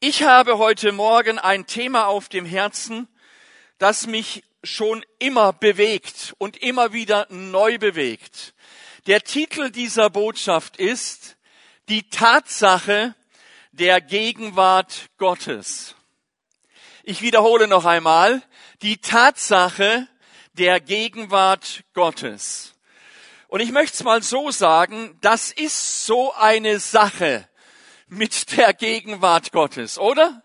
Ich habe heute Morgen ein Thema auf dem Herzen, das mich schon immer bewegt und immer wieder neu bewegt. Der Titel dieser Botschaft ist Die Tatsache der Gegenwart Gottes. Ich wiederhole noch einmal, die Tatsache der Gegenwart Gottes. Und ich möchte es mal so sagen, das ist so eine Sache, mit der Gegenwart Gottes, oder?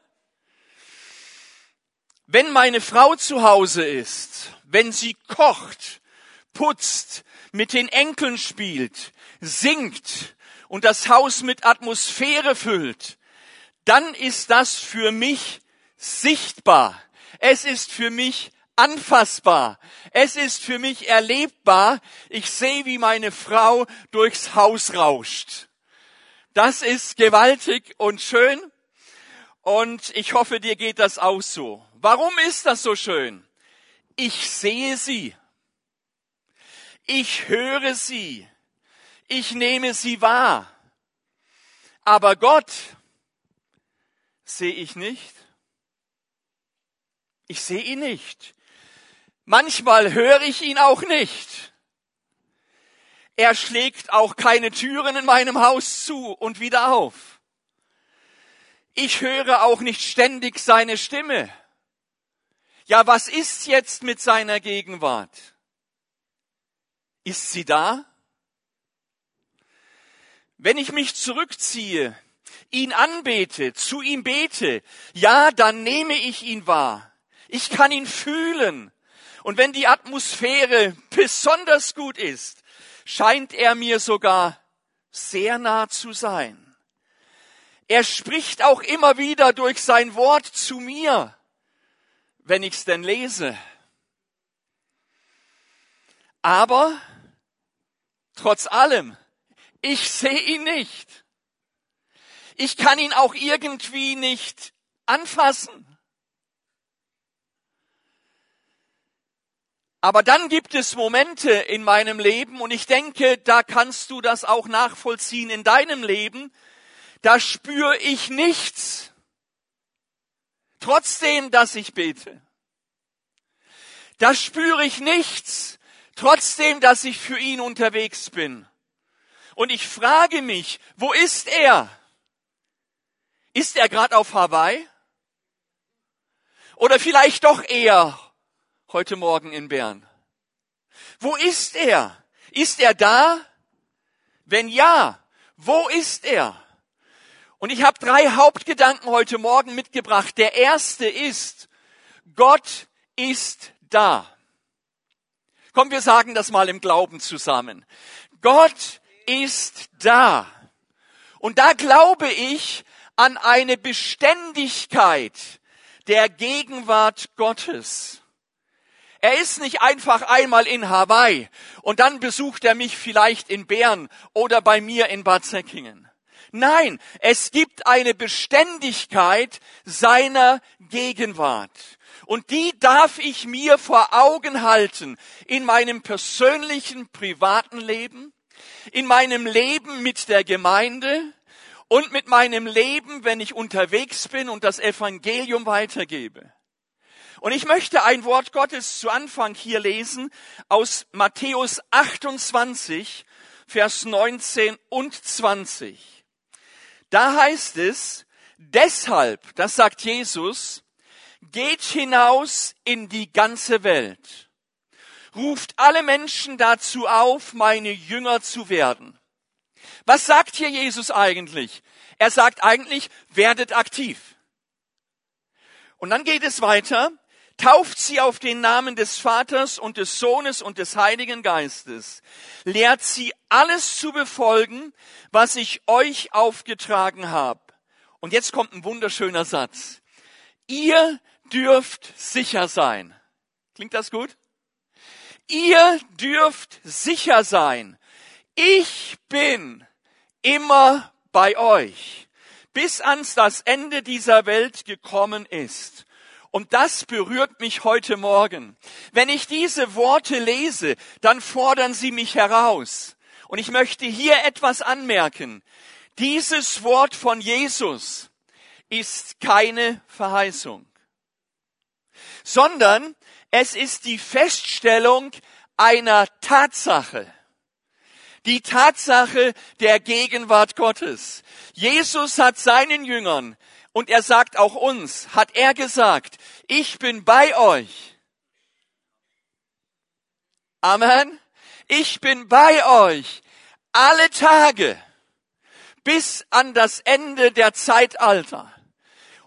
Wenn meine Frau zu Hause ist, wenn sie kocht, putzt, mit den Enkeln spielt, singt und das Haus mit Atmosphäre füllt, dann ist das für mich sichtbar. Es ist für mich anfassbar. Es ist für mich erlebbar. Ich sehe, wie meine Frau durchs Haus rauscht. Das ist gewaltig und schön. Und ich hoffe, dir geht das auch so. Warum ist das so schön? Ich sehe sie. Ich höre sie. Ich nehme sie wahr. Aber Gott sehe ich nicht. Ich sehe ihn nicht. Manchmal höre ich ihn auch nicht. Er schlägt auch keine Türen in meinem Haus zu und wieder auf. Ich höre auch nicht ständig seine Stimme. Ja, was ist jetzt mit seiner Gegenwart? Ist sie da? Wenn ich mich zurückziehe, ihn anbete, zu ihm bete, ja, dann nehme ich ihn wahr. Ich kann ihn fühlen. Und wenn die Atmosphäre besonders gut ist, scheint er mir sogar sehr nah zu sein. Er spricht auch immer wieder durch sein Wort zu mir, wenn ich's denn lese. Aber trotz allem, ich sehe ihn nicht. Ich kann ihn auch irgendwie nicht anfassen. Aber dann gibt es Momente in meinem Leben, und ich denke, da kannst du das auch nachvollziehen in deinem Leben, da spüre ich nichts, trotzdem, dass ich bete. Da spüre ich nichts, trotzdem, dass ich für ihn unterwegs bin. Und ich frage mich, wo ist er? Ist er gerade auf Hawaii? Oder vielleicht doch eher heute Morgen in Bern? Wo ist er? Ist er da? Wenn ja, wo ist er? Und ich habe drei Hauptgedanken heute Morgen mitgebracht. Der erste ist, Gott ist da. Komm, wir sagen das mal im Glauben zusammen. Gott ist da. Und da glaube ich an eine Beständigkeit der Gegenwart Gottes. Er ist nicht einfach einmal in Hawaii und dann besucht er mich vielleicht in Bern oder bei mir in Bad Säckingen. Nein, es gibt eine Beständigkeit seiner Gegenwart. Und die darf ich mir vor Augen halten in meinem persönlichen, privaten Leben, in meinem Leben mit der Gemeinde und mit meinem Leben, wenn ich unterwegs bin und das Evangelium weitergebe. Und ich möchte ein Wort Gottes zu Anfang hier lesen aus Matthäus 28, Vers 19 und 20. Da heißt es, deshalb, das sagt Jesus, geht hinaus in die ganze Welt, ruft alle Menschen dazu auf, meine Jünger zu werden. Was sagt hier Jesus eigentlich? Er sagt eigentlich, werdet aktiv. Und dann geht es weiter tauft sie auf den Namen des Vaters und des Sohnes und des Heiligen Geistes, lehrt sie alles zu befolgen, was ich euch aufgetragen habe. Und jetzt kommt ein wunderschöner Satz. Ihr dürft sicher sein. Klingt das gut? Ihr dürft sicher sein. Ich bin immer bei euch, bis ans das Ende dieser Welt gekommen ist. Und das berührt mich heute Morgen. Wenn ich diese Worte lese, dann fordern sie mich heraus. Und ich möchte hier etwas anmerken. Dieses Wort von Jesus ist keine Verheißung, sondern es ist die Feststellung einer Tatsache. Die Tatsache der Gegenwart Gottes. Jesus hat seinen Jüngern und er sagt auch uns, hat er gesagt, ich bin bei euch. Amen. Ich bin bei euch alle Tage bis an das Ende der Zeitalter.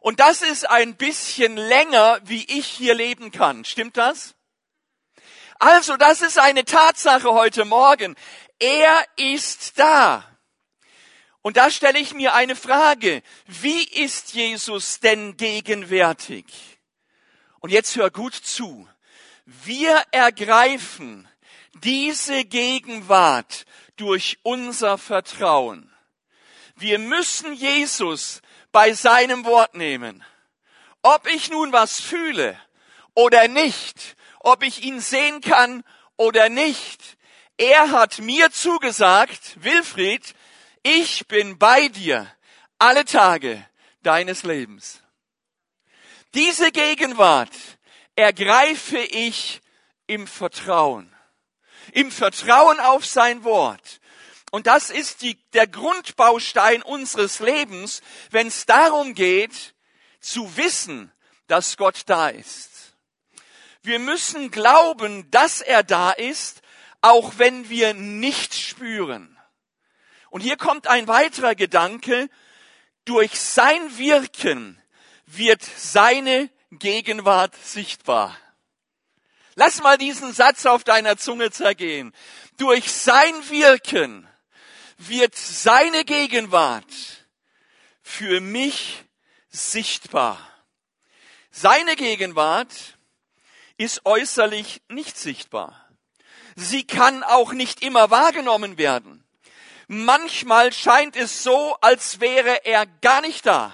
Und das ist ein bisschen länger, wie ich hier leben kann. Stimmt das? Also, das ist eine Tatsache heute Morgen. Er ist da. Und da stelle ich mir eine Frage. Wie ist Jesus denn gegenwärtig? Und jetzt hör gut zu. Wir ergreifen diese Gegenwart durch unser Vertrauen. Wir müssen Jesus bei seinem Wort nehmen. Ob ich nun was fühle oder nicht, ob ich ihn sehen kann oder nicht, er hat mir zugesagt, Wilfried, ich bin bei dir alle Tage deines Lebens. Diese Gegenwart ergreife ich im Vertrauen im Vertrauen auf sein Wort. Und das ist die, der Grundbaustein unseres Lebens, wenn es darum geht, zu wissen, dass Gott da ist. Wir müssen glauben, dass er da ist, auch wenn wir nicht spüren. Und hier kommt ein weiterer Gedanke. Durch sein Wirken wird seine Gegenwart sichtbar. Lass mal diesen Satz auf deiner Zunge zergehen. Durch sein Wirken wird seine Gegenwart für mich sichtbar. Seine Gegenwart ist äußerlich nicht sichtbar. Sie kann auch nicht immer wahrgenommen werden. Manchmal scheint es so, als wäre er gar nicht da.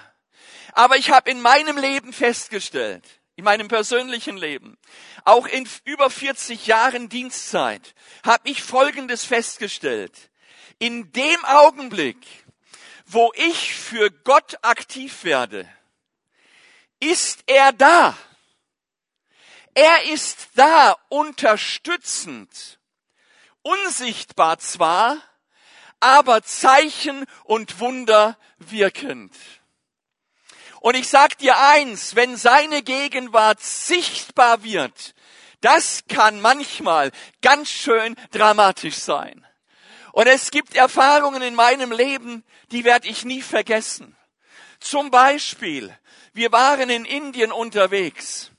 Aber ich habe in meinem Leben festgestellt, in meinem persönlichen Leben, auch in über 40 Jahren Dienstzeit, habe ich Folgendes festgestellt. In dem Augenblick, wo ich für Gott aktiv werde, ist er da. Er ist da, unterstützend, unsichtbar zwar, aber Zeichen und Wunder wirkend. Und ich sag dir eins, wenn seine Gegenwart sichtbar wird, das kann manchmal ganz schön dramatisch sein. Und es gibt Erfahrungen in meinem Leben, die werde ich nie vergessen. Zum Beispiel, wir waren in Indien unterwegs,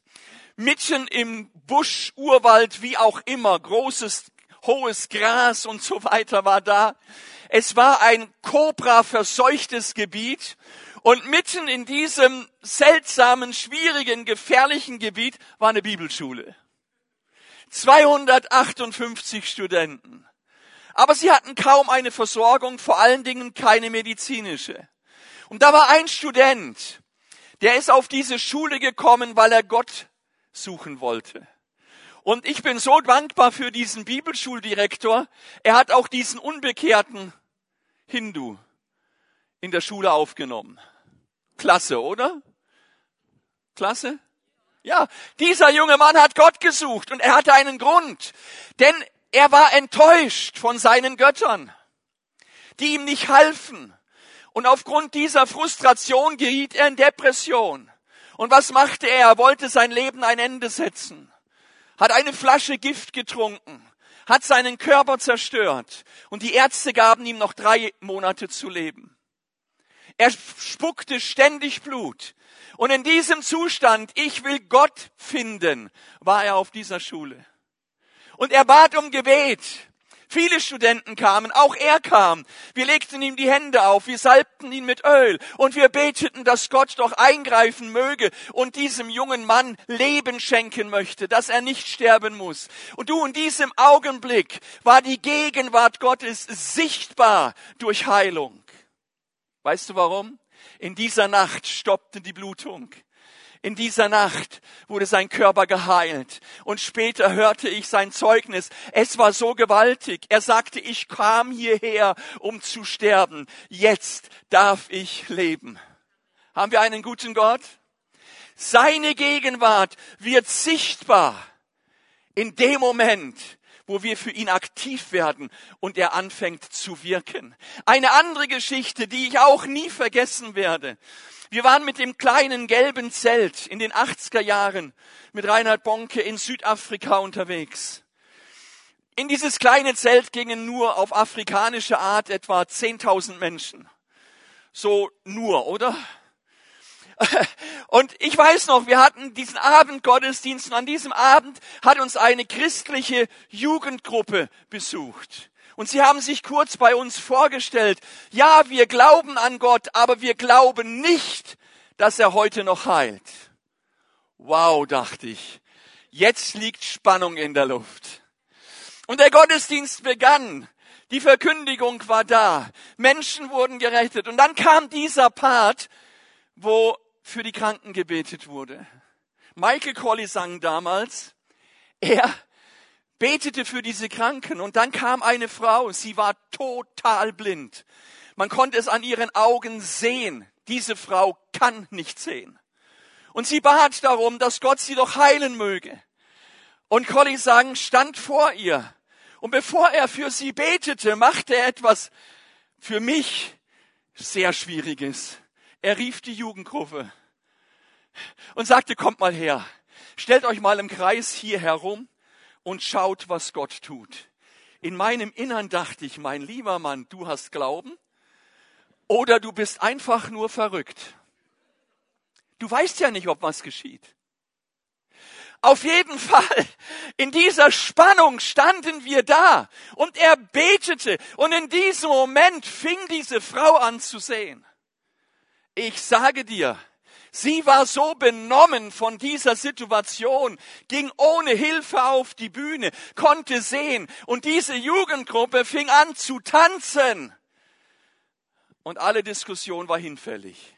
mitten im Busch, Urwald, wie auch immer, großes, hohes Gras und so weiter war da. Es war ein Cobra verseuchtes Gebiet und mitten in diesem seltsamen, schwierigen, gefährlichen Gebiet war eine Bibelschule. 258 Studenten. Aber sie hatten kaum eine Versorgung, vor allen Dingen keine medizinische. Und da war ein Student, der ist auf diese Schule gekommen, weil er Gott suchen wollte. Und ich bin so dankbar für diesen Bibelschuldirektor. Er hat auch diesen unbekehrten Hindu in der Schule aufgenommen. Klasse, oder? Klasse? Ja, dieser junge Mann hat Gott gesucht und er hatte einen Grund, denn er war enttäuscht von seinen Göttern, die ihm nicht halfen. Und aufgrund dieser Frustration geriet er in Depression. Und was machte er? Er wollte sein Leben ein Ende setzen, hat eine Flasche Gift getrunken, hat seinen Körper zerstört und die Ärzte gaben ihm noch drei Monate zu leben. Er spuckte ständig Blut. Und in diesem Zustand, ich will Gott finden, war er auf dieser Schule. Und er bat um Gebet. Viele Studenten kamen, auch er kam. Wir legten ihm die Hände auf, wir salbten ihn mit Öl und wir beteten, dass Gott doch eingreifen möge und diesem jungen Mann Leben schenken möchte, dass er nicht sterben muss. Und du, in diesem Augenblick war die Gegenwart Gottes sichtbar durch Heilung. Weißt du warum? In dieser Nacht stoppte die Blutung. In dieser Nacht wurde sein Körper geheilt. Und später hörte ich sein Zeugnis. Es war so gewaltig. Er sagte, ich kam hierher, um zu sterben. Jetzt darf ich leben. Haben wir einen guten Gott? Seine Gegenwart wird sichtbar in dem Moment, wo wir für ihn aktiv werden und er anfängt zu wirken. Eine andere Geschichte, die ich auch nie vergessen werde. Wir waren mit dem kleinen gelben Zelt in den 80er Jahren mit Reinhard Bonke in Südafrika unterwegs. In dieses kleine Zelt gingen nur auf afrikanische Art etwa 10.000 Menschen. So nur, oder? Und ich weiß noch, wir hatten diesen Abendgottesdienst und an diesem Abend hat uns eine christliche Jugendgruppe besucht. Und sie haben sich kurz bei uns vorgestellt, ja, wir glauben an Gott, aber wir glauben nicht, dass er heute noch heilt. Wow, dachte ich, jetzt liegt Spannung in der Luft. Und der Gottesdienst begann. Die Verkündigung war da. Menschen wurden gerettet. Und dann kam dieser Part, wo für die Kranken gebetet wurde. Michael Colley sang damals, er betete für diese Kranken und dann kam eine Frau, sie war total blind. Man konnte es an ihren Augen sehen. Diese Frau kann nicht sehen. Und sie bat darum, dass Gott sie doch heilen möge. Und Colly sang, stand vor ihr. Und bevor er für sie betete, machte er etwas für mich sehr Schwieriges. Er rief die Jugendgruppe und sagte, kommt mal her, stellt euch mal im Kreis hier herum und schaut, was Gott tut. In meinem Innern dachte ich, mein lieber Mann, du hast Glauben oder du bist einfach nur verrückt. Du weißt ja nicht, ob was geschieht. Auf jeden Fall, in dieser Spannung standen wir da und er betete und in diesem Moment fing diese Frau an zu sehen. Ich sage dir, sie war so benommen von dieser Situation, ging ohne Hilfe auf die Bühne, konnte sehen und diese Jugendgruppe fing an zu tanzen. Und alle Diskussion war hinfällig.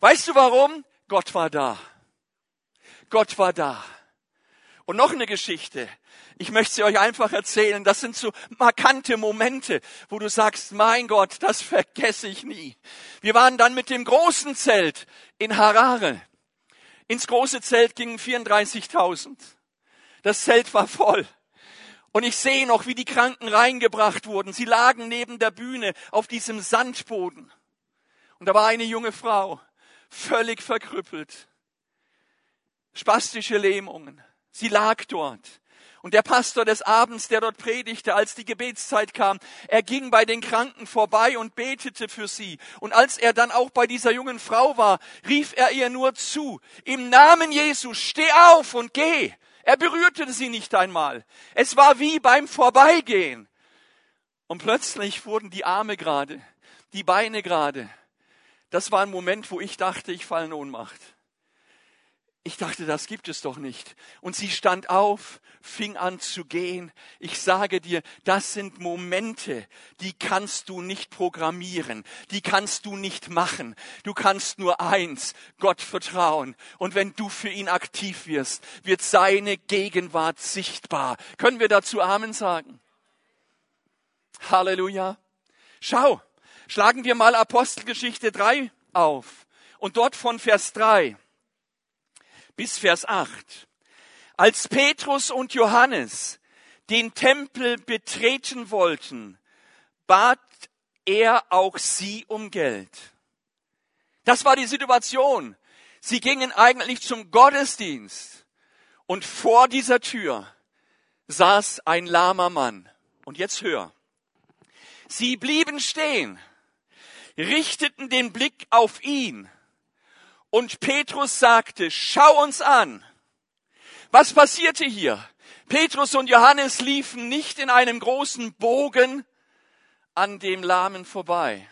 Weißt du warum? Gott war da. Gott war da. Und noch eine Geschichte. Ich möchte sie euch einfach erzählen. Das sind so markante Momente, wo du sagst, mein Gott, das vergesse ich nie. Wir waren dann mit dem großen Zelt in Harare. Ins große Zelt gingen 34.000. Das Zelt war voll. Und ich sehe noch, wie die Kranken reingebracht wurden. Sie lagen neben der Bühne auf diesem Sandboden. Und da war eine junge Frau, völlig verkrüppelt. Spastische Lähmungen. Sie lag dort. Und der Pastor des Abends, der dort predigte, als die Gebetszeit kam, er ging bei den Kranken vorbei und betete für sie. Und als er dann auch bei dieser jungen Frau war, rief er ihr nur zu, im Namen Jesu, steh auf und geh. Er berührte sie nicht einmal. Es war wie beim Vorbeigehen. Und plötzlich wurden die Arme gerade, die Beine gerade. Das war ein Moment, wo ich dachte, ich falle in Ohnmacht. Ich dachte, das gibt es doch nicht. Und sie stand auf, fing an zu gehen. Ich sage dir, das sind Momente, die kannst du nicht programmieren, die kannst du nicht machen. Du kannst nur eins, Gott vertrauen. Und wenn du für ihn aktiv wirst, wird seine Gegenwart sichtbar. Können wir dazu Amen sagen? Halleluja. Schau, schlagen wir mal Apostelgeschichte 3 auf. Und dort von Vers 3 bis Vers 8. Als Petrus und Johannes den Tempel betreten wollten, bat er auch sie um Geld. Das war die Situation. Sie gingen eigentlich zum Gottesdienst und vor dieser Tür saß ein lahmer Mann. Und jetzt hör. Sie blieben stehen, richteten den Blick auf ihn und Petrus sagte, schau uns an. Was passierte hier? Petrus und Johannes liefen nicht in einem großen Bogen an dem Lahmen vorbei,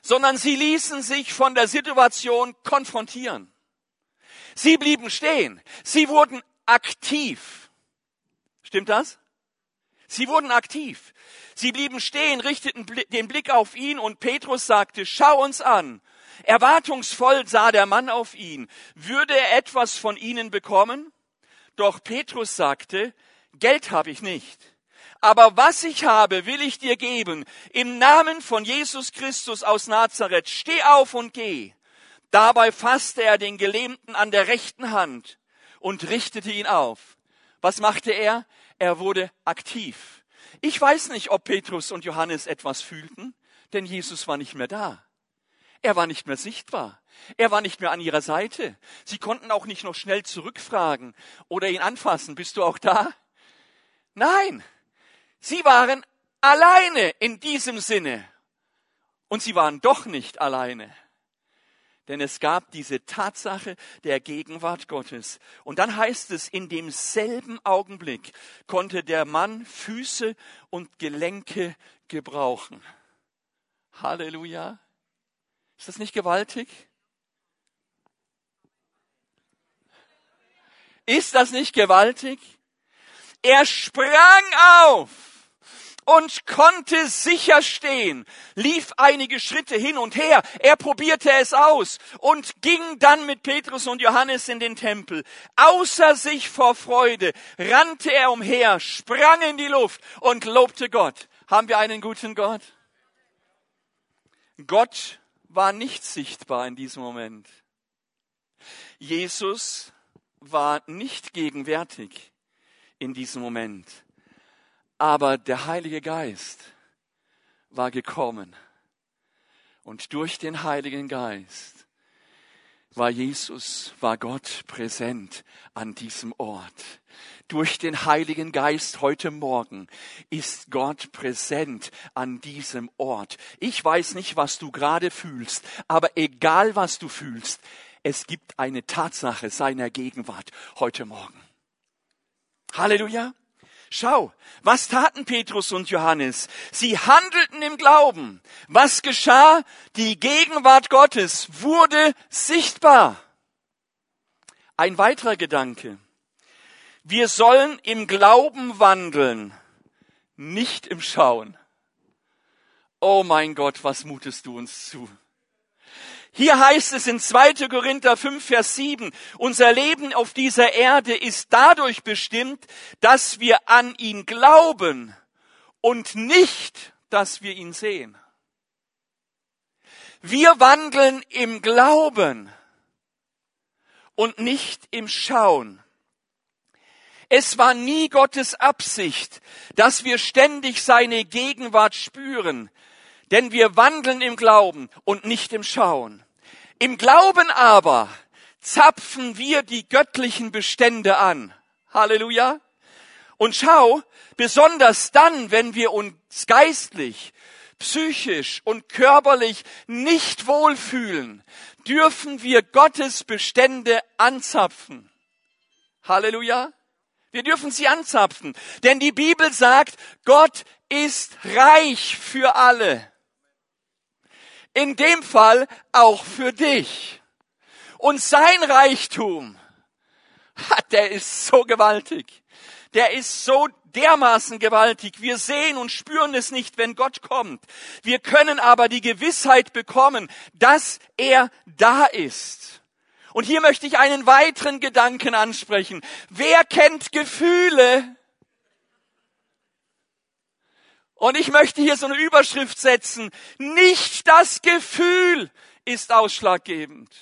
sondern sie ließen sich von der Situation konfrontieren. Sie blieben stehen. Sie wurden aktiv. Stimmt das? Sie wurden aktiv. Sie blieben stehen, richteten den Blick auf ihn und Petrus sagte, schau uns an. Erwartungsvoll sah der Mann auf ihn. Würde er etwas von ihnen bekommen? Doch Petrus sagte, Geld habe ich nicht, aber was ich habe, will ich dir geben. Im Namen von Jesus Christus aus Nazareth, steh auf und geh. Dabei fasste er den Gelähmten an der rechten Hand und richtete ihn auf. Was machte er? Er wurde aktiv. Ich weiß nicht, ob Petrus und Johannes etwas fühlten, denn Jesus war nicht mehr da. Er war nicht mehr sichtbar. Er war nicht mehr an ihrer Seite. Sie konnten auch nicht noch schnell zurückfragen oder ihn anfassen. Bist du auch da? Nein, sie waren alleine in diesem Sinne. Und sie waren doch nicht alleine. Denn es gab diese Tatsache der Gegenwart Gottes. Und dann heißt es, in demselben Augenblick konnte der Mann Füße und Gelenke gebrauchen. Halleluja. Ist das nicht gewaltig? Ist das nicht gewaltig? Er sprang auf und konnte sicher stehen, lief einige Schritte hin und her, er probierte es aus und ging dann mit Petrus und Johannes in den Tempel. Außer sich vor Freude rannte er umher, sprang in die Luft und lobte Gott. Haben wir einen guten Gott? Gott war nicht sichtbar in diesem Moment. Jesus war nicht gegenwärtig in diesem Moment. Aber der Heilige Geist war gekommen. Und durch den Heiligen Geist war Jesus, war Gott präsent an diesem Ort. Durch den Heiligen Geist heute Morgen ist Gott präsent an diesem Ort. Ich weiß nicht, was du gerade fühlst, aber egal was du fühlst, es gibt eine Tatsache seiner Gegenwart heute Morgen. Halleluja. Schau, was taten Petrus und Johannes? Sie handelten im Glauben. Was geschah? Die Gegenwart Gottes wurde sichtbar. Ein weiterer Gedanke. Wir sollen im Glauben wandeln, nicht im Schauen. Oh mein Gott, was mutest du uns zu? Hier heißt es in 2. Korinther 5, Vers 7, unser Leben auf dieser Erde ist dadurch bestimmt, dass wir an ihn glauben und nicht, dass wir ihn sehen. Wir wandeln im Glauben und nicht im Schauen. Es war nie Gottes Absicht, dass wir ständig seine Gegenwart spüren, denn wir wandeln im Glauben und nicht im Schauen. Im Glauben aber zapfen wir die göttlichen Bestände an. Halleluja. Und schau, besonders dann, wenn wir uns geistlich, psychisch und körperlich nicht wohlfühlen, dürfen wir Gottes Bestände anzapfen. Halleluja. Wir dürfen sie anzapfen. Denn die Bibel sagt, Gott ist reich für alle in dem Fall auch für dich. Und sein Reichtum, der ist so gewaltig. Der ist so dermaßen gewaltig. Wir sehen und spüren es nicht, wenn Gott kommt. Wir können aber die Gewissheit bekommen, dass er da ist. Und hier möchte ich einen weiteren Gedanken ansprechen. Wer kennt Gefühle? Und ich möchte hier so eine Überschrift setzen. Nicht das Gefühl ist ausschlaggebend.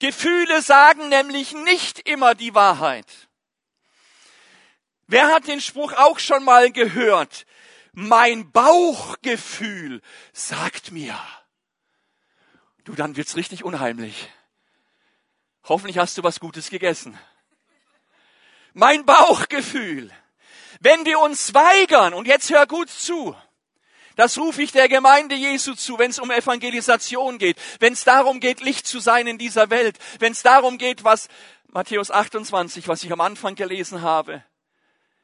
Gefühle sagen nämlich nicht immer die Wahrheit. Wer hat den Spruch auch schon mal gehört? Mein Bauchgefühl sagt mir. Du, dann wird's richtig unheimlich. Hoffentlich hast du was Gutes gegessen. Mein Bauchgefühl. Wenn wir uns weigern, und jetzt hör gut zu, das rufe ich der Gemeinde Jesu zu, wenn es um Evangelisation geht, wenn es darum geht, Licht zu sein in dieser Welt, wenn es darum geht, was Matthäus 28, was ich am Anfang gelesen habe,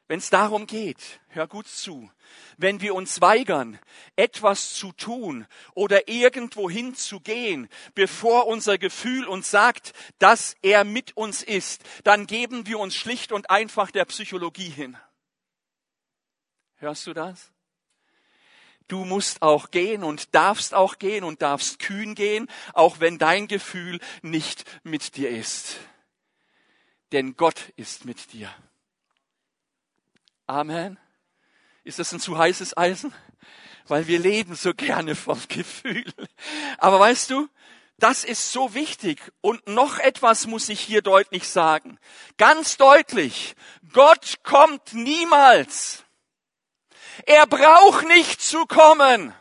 wenn es darum geht, hör gut zu, wenn wir uns weigern, etwas zu tun oder irgendwo hinzugehen, bevor unser Gefühl uns sagt, dass er mit uns ist, dann geben wir uns schlicht und einfach der Psychologie hin. Hörst du das? Du musst auch gehen und darfst auch gehen und darfst kühn gehen, auch wenn dein Gefühl nicht mit dir ist. Denn Gott ist mit dir. Amen. Ist das ein zu heißes Eisen? Weil wir leben so gerne vom Gefühl. Aber weißt du, das ist so wichtig. Und noch etwas muss ich hier deutlich sagen. Ganz deutlich. Gott kommt niemals. Er braucht nicht zu kommen,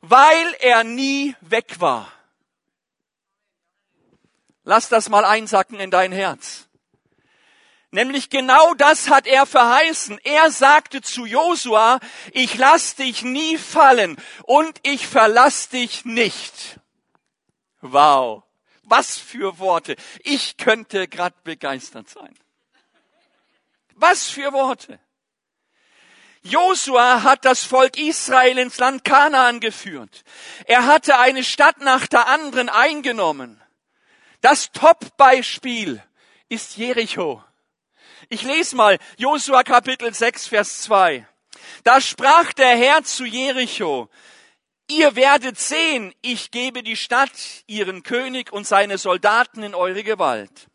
weil er nie weg war. Lass das mal einsacken in dein Herz. Nämlich genau das hat er verheißen. Er sagte zu Josua, ich lass dich nie fallen und ich verlass dich nicht. Wow. Was für Worte. Ich könnte grad begeistert sein. Was für Worte. Josua hat das Volk Israel ins Land Kanaan geführt. Er hatte eine Stadt nach der anderen eingenommen. Das Top-Beispiel ist Jericho. Ich lese mal Josua Kapitel 6, Vers 2. Da sprach der Herr zu Jericho, ihr werdet sehen, ich gebe die Stadt, ihren König und seine Soldaten in eure Gewalt.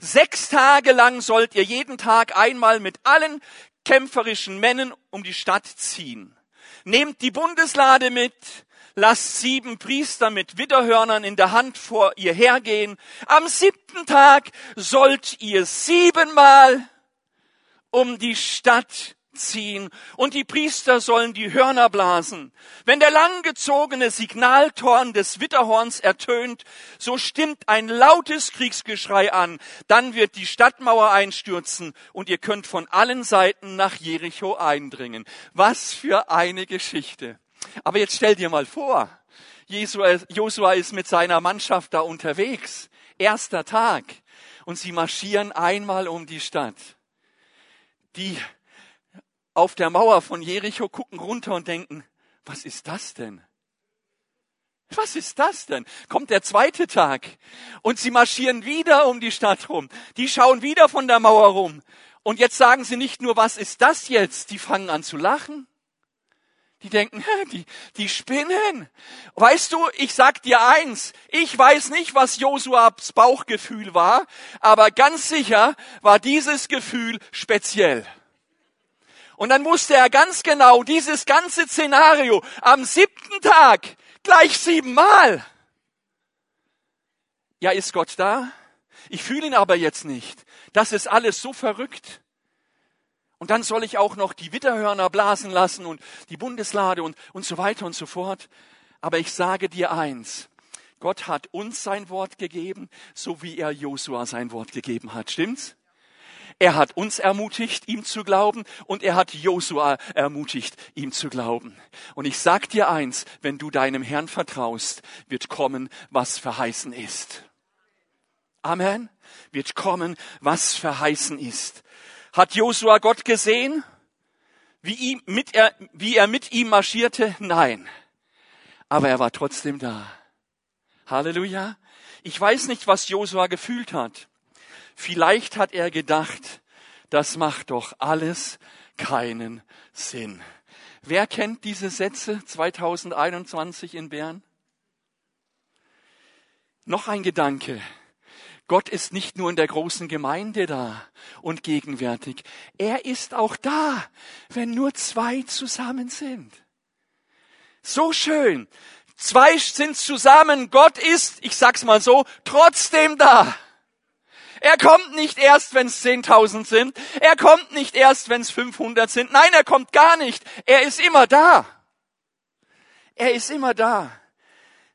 Sechs Tage lang sollt ihr jeden Tag einmal mit allen kämpferischen Männern um die Stadt ziehen. Nehmt die Bundeslade mit, lasst sieben Priester mit Widderhörnern in der Hand vor ihr hergehen. Am siebten Tag sollt ihr siebenmal um die Stadt ziehen und die Priester sollen die Hörner blasen. Wenn der langgezogene Signaltorn des Witterhorns ertönt, so stimmt ein lautes Kriegsgeschrei an. Dann wird die Stadtmauer einstürzen und ihr könnt von allen Seiten nach Jericho eindringen. Was für eine Geschichte. Aber jetzt stell dir mal vor, Josua ist mit seiner Mannschaft da unterwegs. Erster Tag. Und sie marschieren einmal um die Stadt. Die auf der Mauer von Jericho gucken runter und denken, was ist das denn? Was ist das denn? Kommt der zweite Tag und sie marschieren wieder um die Stadt rum. Die schauen wieder von der Mauer rum. Und jetzt sagen sie nicht nur, was ist das jetzt? Die fangen an zu lachen. Die denken, die, die spinnen. Weißt du, ich sag dir eins, ich weiß nicht, was Josuas Bauchgefühl war, aber ganz sicher war dieses Gefühl speziell. Und dann wusste er ganz genau dieses ganze Szenario am siebten Tag gleich siebenmal. Ja, ist Gott da? Ich fühle ihn aber jetzt nicht. Das ist alles so verrückt. Und dann soll ich auch noch die Witterhörner blasen lassen und die Bundeslade und, und so weiter und so fort. Aber ich sage dir eins. Gott hat uns sein Wort gegeben, so wie er Josua sein Wort gegeben hat. Stimmt's? Er hat uns ermutigt, ihm zu glauben, und er hat Josua ermutigt, ihm zu glauben. Und ich sag dir eins, wenn du deinem Herrn vertraust, wird kommen, was verheißen ist. Amen. Wird kommen, was verheißen ist. Hat Josua Gott gesehen? Wie, ihm, mit er, wie er mit ihm marschierte? Nein. Aber er war trotzdem da. Halleluja. Ich weiß nicht, was Josua gefühlt hat. Vielleicht hat er gedacht, das macht doch alles keinen Sinn. Wer kennt diese Sätze 2021 in Bern? Noch ein Gedanke. Gott ist nicht nur in der großen Gemeinde da und gegenwärtig. Er ist auch da, wenn nur zwei zusammen sind. So schön. Zwei sind zusammen. Gott ist, ich sag's mal so, trotzdem da. Er kommt nicht erst, wenn es 10.000 sind. Er kommt nicht erst, wenn es 500 sind. Nein, er kommt gar nicht. Er ist immer da. Er ist immer da.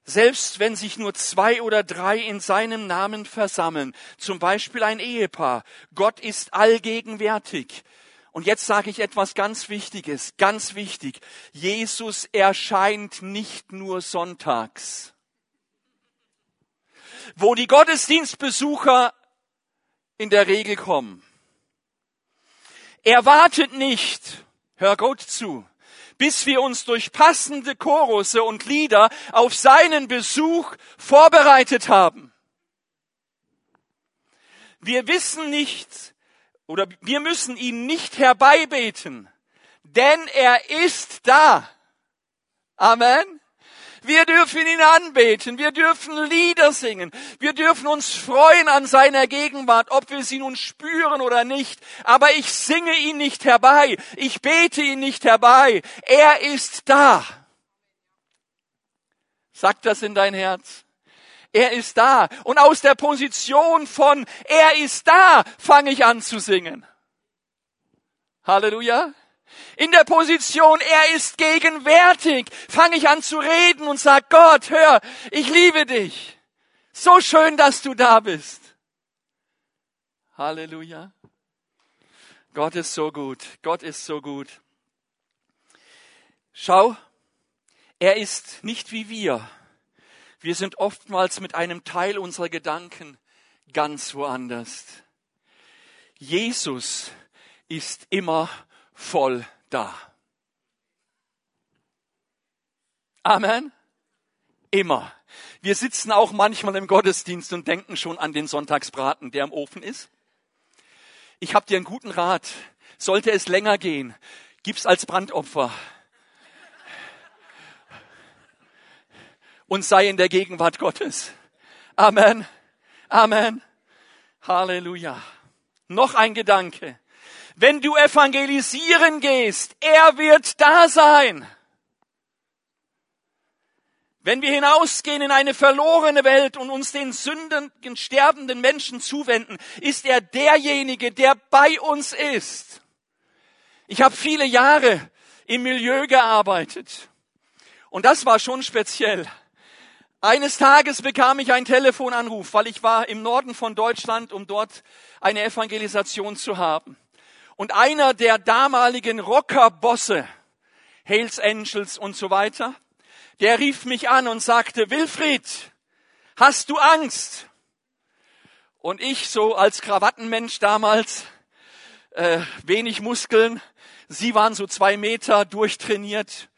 Selbst wenn sich nur zwei oder drei in seinem Namen versammeln, zum Beispiel ein Ehepaar, Gott ist allgegenwärtig. Und jetzt sage ich etwas ganz Wichtiges, ganz wichtig. Jesus erscheint nicht nur sonntags. Wo die Gottesdienstbesucher in der Regel kommen. Er wartet nicht, hör Gott zu, bis wir uns durch passende Chorusse und Lieder auf seinen Besuch vorbereitet haben. Wir wissen nicht oder wir müssen ihn nicht herbeibeten, denn er ist da. Amen. Wir dürfen ihn anbeten, wir dürfen Lieder singen, wir dürfen uns freuen an seiner Gegenwart, ob wir sie nun spüren oder nicht. Aber ich singe ihn nicht herbei, ich bete ihn nicht herbei. Er ist da. Sag das in dein Herz. Er ist da. Und aus der Position von Er ist da fange ich an zu singen. Halleluja. In der Position, er ist gegenwärtig, fange ich an zu reden und sag, Gott, hör, ich liebe dich. So schön, dass du da bist. Halleluja. Gott ist so gut. Gott ist so gut. Schau, er ist nicht wie wir. Wir sind oftmals mit einem Teil unserer Gedanken ganz woanders. Jesus ist immer voll da. Amen. Immer. Wir sitzen auch manchmal im Gottesdienst und denken schon an den Sonntagsbraten, der im Ofen ist. Ich habe dir einen guten Rat. Sollte es länger gehen, gib's als Brandopfer. Und sei in der Gegenwart Gottes. Amen. Amen. Halleluja. Noch ein Gedanke. Wenn du evangelisieren gehst, er wird da sein. Wenn wir hinausgehen in eine verlorene Welt und uns den sündenden, sterbenden Menschen zuwenden, ist er derjenige, der bei uns ist. Ich habe viele Jahre im Milieu gearbeitet und das war schon speziell. Eines Tages bekam ich einen Telefonanruf, weil ich war im Norden von Deutschland, um dort eine Evangelisation zu haben. Und einer der damaligen Rockerbosse, Hales Angels und so weiter, der rief mich an und sagte, Wilfried, hast du Angst? Und ich so als Krawattenmensch damals, äh, wenig Muskeln, sie waren so zwei Meter durchtrainiert,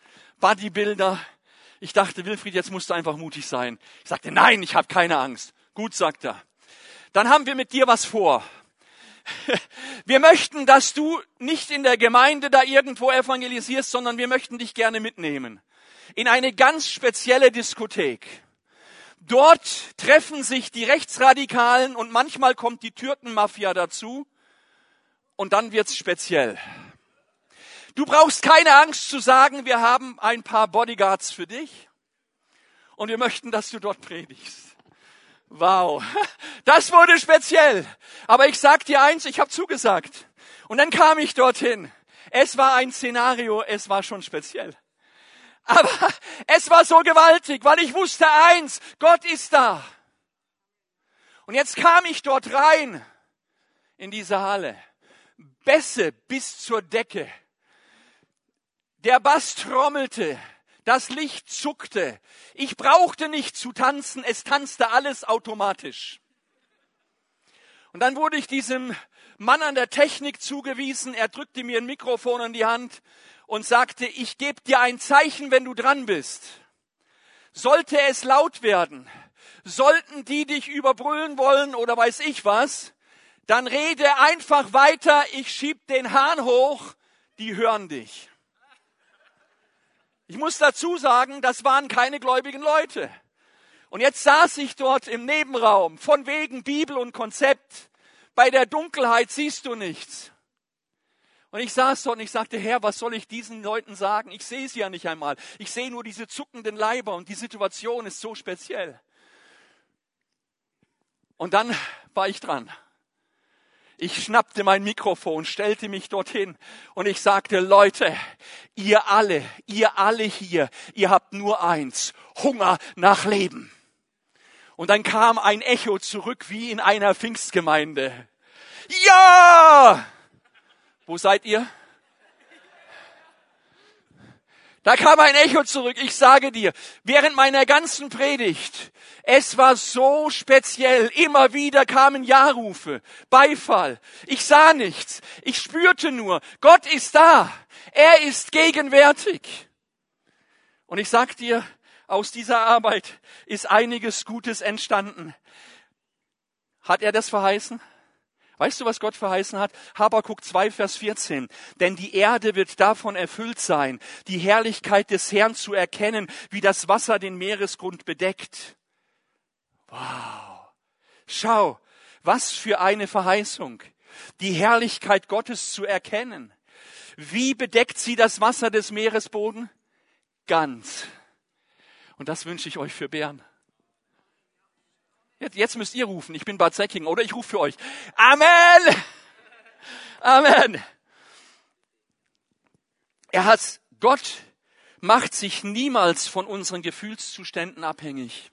Bodybuilder. Ich dachte, Wilfried, jetzt musst du einfach mutig sein. Ich sagte, nein, ich habe keine Angst. Gut, sagt er. Dann haben wir mit dir was vor. Wir möchten, dass du nicht in der Gemeinde da irgendwo evangelisierst, sondern wir möchten dich gerne mitnehmen. In eine ganz spezielle Diskothek. Dort treffen sich die Rechtsradikalen und manchmal kommt die Türkenmafia dazu und dann wird's speziell. Du brauchst keine Angst zu sagen, wir haben ein paar Bodyguards für dich und wir möchten, dass du dort predigst. Wow, das wurde speziell. Aber ich sag dir eins, ich habe zugesagt. Und dann kam ich dorthin. Es war ein Szenario, es war schon speziell. Aber es war so gewaltig, weil ich wusste eins, Gott ist da. Und jetzt kam ich dort rein in diese Halle. Bässe bis zur Decke. Der Bass trommelte. Das Licht zuckte. Ich brauchte nicht zu tanzen, es tanzte alles automatisch. Und dann wurde ich diesem Mann an der Technik zugewiesen. Er drückte mir ein Mikrofon in die Hand und sagte, ich gebe dir ein Zeichen, wenn du dran bist. Sollte es laut werden, sollten die dich überbrüllen wollen oder weiß ich was, dann rede einfach weiter, ich schieb den Hahn hoch, die hören dich. Ich muss dazu sagen, das waren keine gläubigen Leute. Und jetzt saß ich dort im Nebenraum, von wegen Bibel und Konzept. Bei der Dunkelheit siehst du nichts. Und ich saß dort und ich sagte, Herr, was soll ich diesen Leuten sagen? Ich sehe sie ja nicht einmal. Ich sehe nur diese zuckenden Leiber und die Situation ist so speziell. Und dann war ich dran. Ich schnappte mein Mikrofon, stellte mich dorthin und ich sagte, Leute, ihr alle, ihr alle hier, ihr habt nur eins, Hunger nach Leben. Und dann kam ein Echo zurück wie in einer Pfingstgemeinde. Ja! Wo seid ihr? Da kam ein Echo zurück. Ich sage dir, während meiner ganzen Predigt es war so speziell. Immer wieder kamen Ja-Rufe, Beifall. Ich sah nichts. Ich spürte nur, Gott ist da. Er ist gegenwärtig. Und ich sag dir, aus dieser Arbeit ist einiges Gutes entstanden. Hat er das verheißen? Weißt du, was Gott verheißen hat? Habakuk 2, Vers 14. Denn die Erde wird davon erfüllt sein, die Herrlichkeit des Herrn zu erkennen, wie das Wasser den Meeresgrund bedeckt. Wow. Schau, was für eine Verheißung. Die Herrlichkeit Gottes zu erkennen. Wie bedeckt sie das Wasser des Meeresboden? Ganz. Und das wünsche ich euch für Bern. Jetzt, jetzt müsst ihr rufen. Ich bin Bad Säckingen oder ich rufe für euch. Amen! Amen! Er hat, Gott macht sich niemals von unseren Gefühlszuständen abhängig,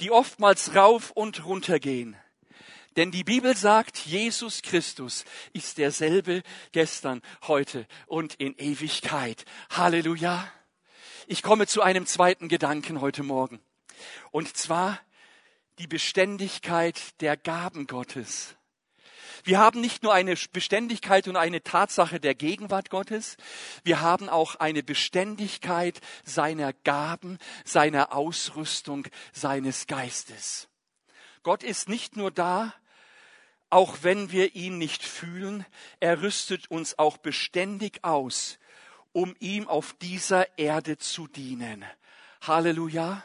die oftmals rauf und runter gehen. Denn die Bibel sagt, Jesus Christus ist derselbe gestern, heute und in Ewigkeit. Halleluja. Ich komme zu einem zweiten Gedanken heute Morgen. Und zwar die Beständigkeit der Gaben Gottes. Wir haben nicht nur eine Beständigkeit und eine Tatsache der Gegenwart Gottes, wir haben auch eine Beständigkeit seiner Gaben, seiner Ausrüstung, seines Geistes. Gott ist nicht nur da, auch wenn wir ihn nicht fühlen, er rüstet uns auch beständig aus, um ihm auf dieser Erde zu dienen. Halleluja.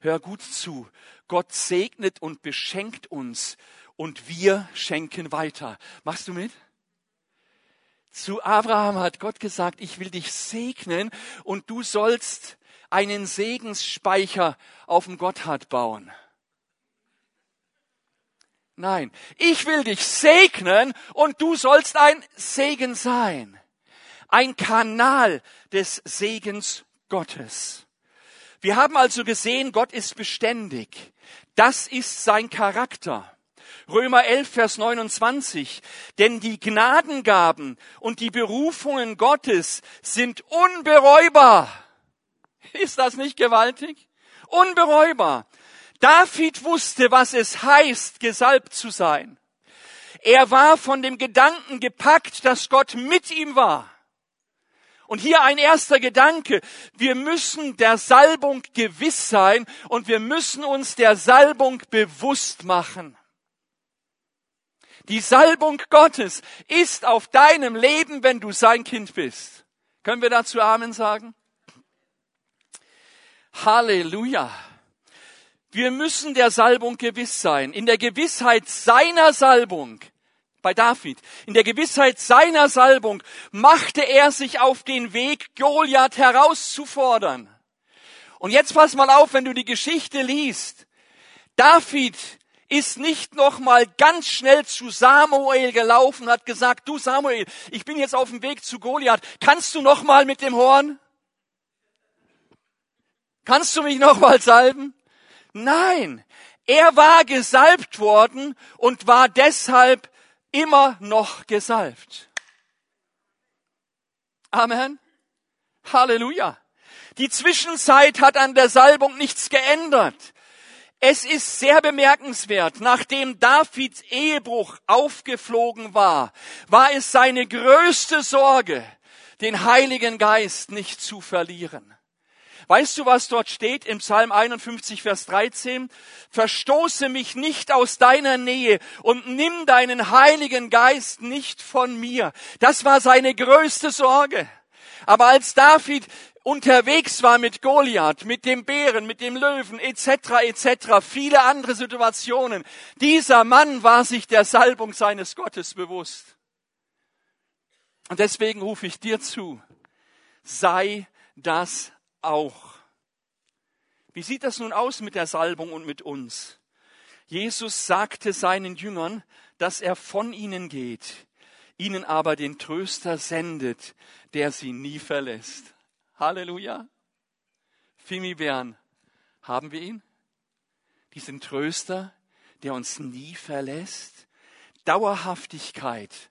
Hör gut zu. Gott segnet und beschenkt uns und wir schenken weiter. Machst du mit? Zu Abraham hat Gott gesagt, ich will dich segnen und du sollst einen Segensspeicher auf dem Gotthard bauen. Nein, ich will dich segnen und du sollst ein Segen sein. Ein Kanal des Segens Gottes. Wir haben also gesehen, Gott ist beständig. Das ist sein Charakter. Römer 11, Vers 29. Denn die Gnadengaben und die Berufungen Gottes sind unbereubar. Ist das nicht gewaltig? Unbereubar. David wusste, was es heißt, gesalbt zu sein. Er war von dem Gedanken gepackt, dass Gott mit ihm war. Und hier ein erster Gedanke. Wir müssen der Salbung gewiss sein und wir müssen uns der Salbung bewusst machen. Die Salbung Gottes ist auf deinem Leben, wenn du sein Kind bist. Können wir dazu Amen sagen? Halleluja. Wir müssen der Salbung gewiss sein. In der Gewissheit seiner Salbung bei David. In der Gewissheit seiner Salbung machte er sich auf den Weg, Goliath herauszufordern. Und jetzt pass mal auf, wenn du die Geschichte liest. David ist nicht noch mal ganz schnell zu Samuel gelaufen, hat gesagt, du Samuel, ich bin jetzt auf dem Weg zu Goliath. Kannst du noch mal mit dem Horn? Kannst du mich noch mal salben? Nein, er war gesalbt worden und war deshalb immer noch gesalbt. Amen. Halleluja. Die Zwischenzeit hat an der Salbung nichts geändert. Es ist sehr bemerkenswert, nachdem Davids Ehebruch aufgeflogen war, war es seine größte Sorge, den Heiligen Geist nicht zu verlieren. Weißt du, was dort steht im Psalm 51, Vers 13? Verstoße mich nicht aus deiner Nähe und nimm deinen Heiligen Geist nicht von mir. Das war seine größte Sorge. Aber als David unterwegs war mit Goliath, mit dem Bären, mit dem Löwen etc. etc., viele andere Situationen, dieser Mann war sich der Salbung seines Gottes bewusst. Und deswegen rufe ich dir zu, sei das auch. Wie sieht das nun aus mit der Salbung und mit uns? Jesus sagte seinen Jüngern, dass er von ihnen geht, ihnen aber den Tröster sendet, der sie nie verlässt. Halleluja. Fimi Bern, haben wir ihn? Diesen Tröster, der uns nie verlässt? Dauerhaftigkeit,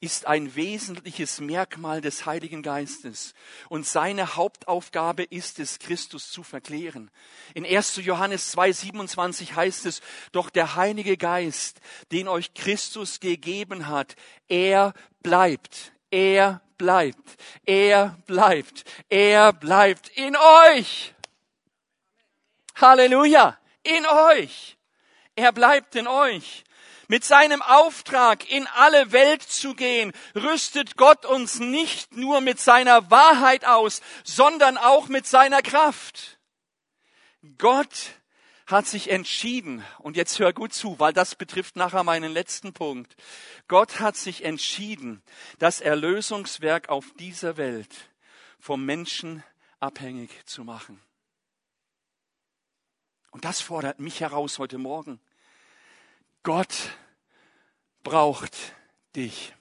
ist ein wesentliches Merkmal des Heiligen Geistes. Und seine Hauptaufgabe ist es, Christus zu verklären. In 1. Johannes 2.27 heißt es, doch der Heilige Geist, den euch Christus gegeben hat, er bleibt, er bleibt, er bleibt, er bleibt in euch. Halleluja, in euch. Er bleibt in euch. Mit seinem Auftrag in alle Welt zu gehen, rüstet Gott uns nicht nur mit seiner Wahrheit aus, sondern auch mit seiner Kraft. Gott hat sich entschieden, und jetzt hör gut zu, weil das betrifft nachher meinen letzten Punkt. Gott hat sich entschieden, das Erlösungswerk auf dieser Welt vom Menschen abhängig zu machen. Und das fordert mich heraus heute Morgen. Gott braucht dich.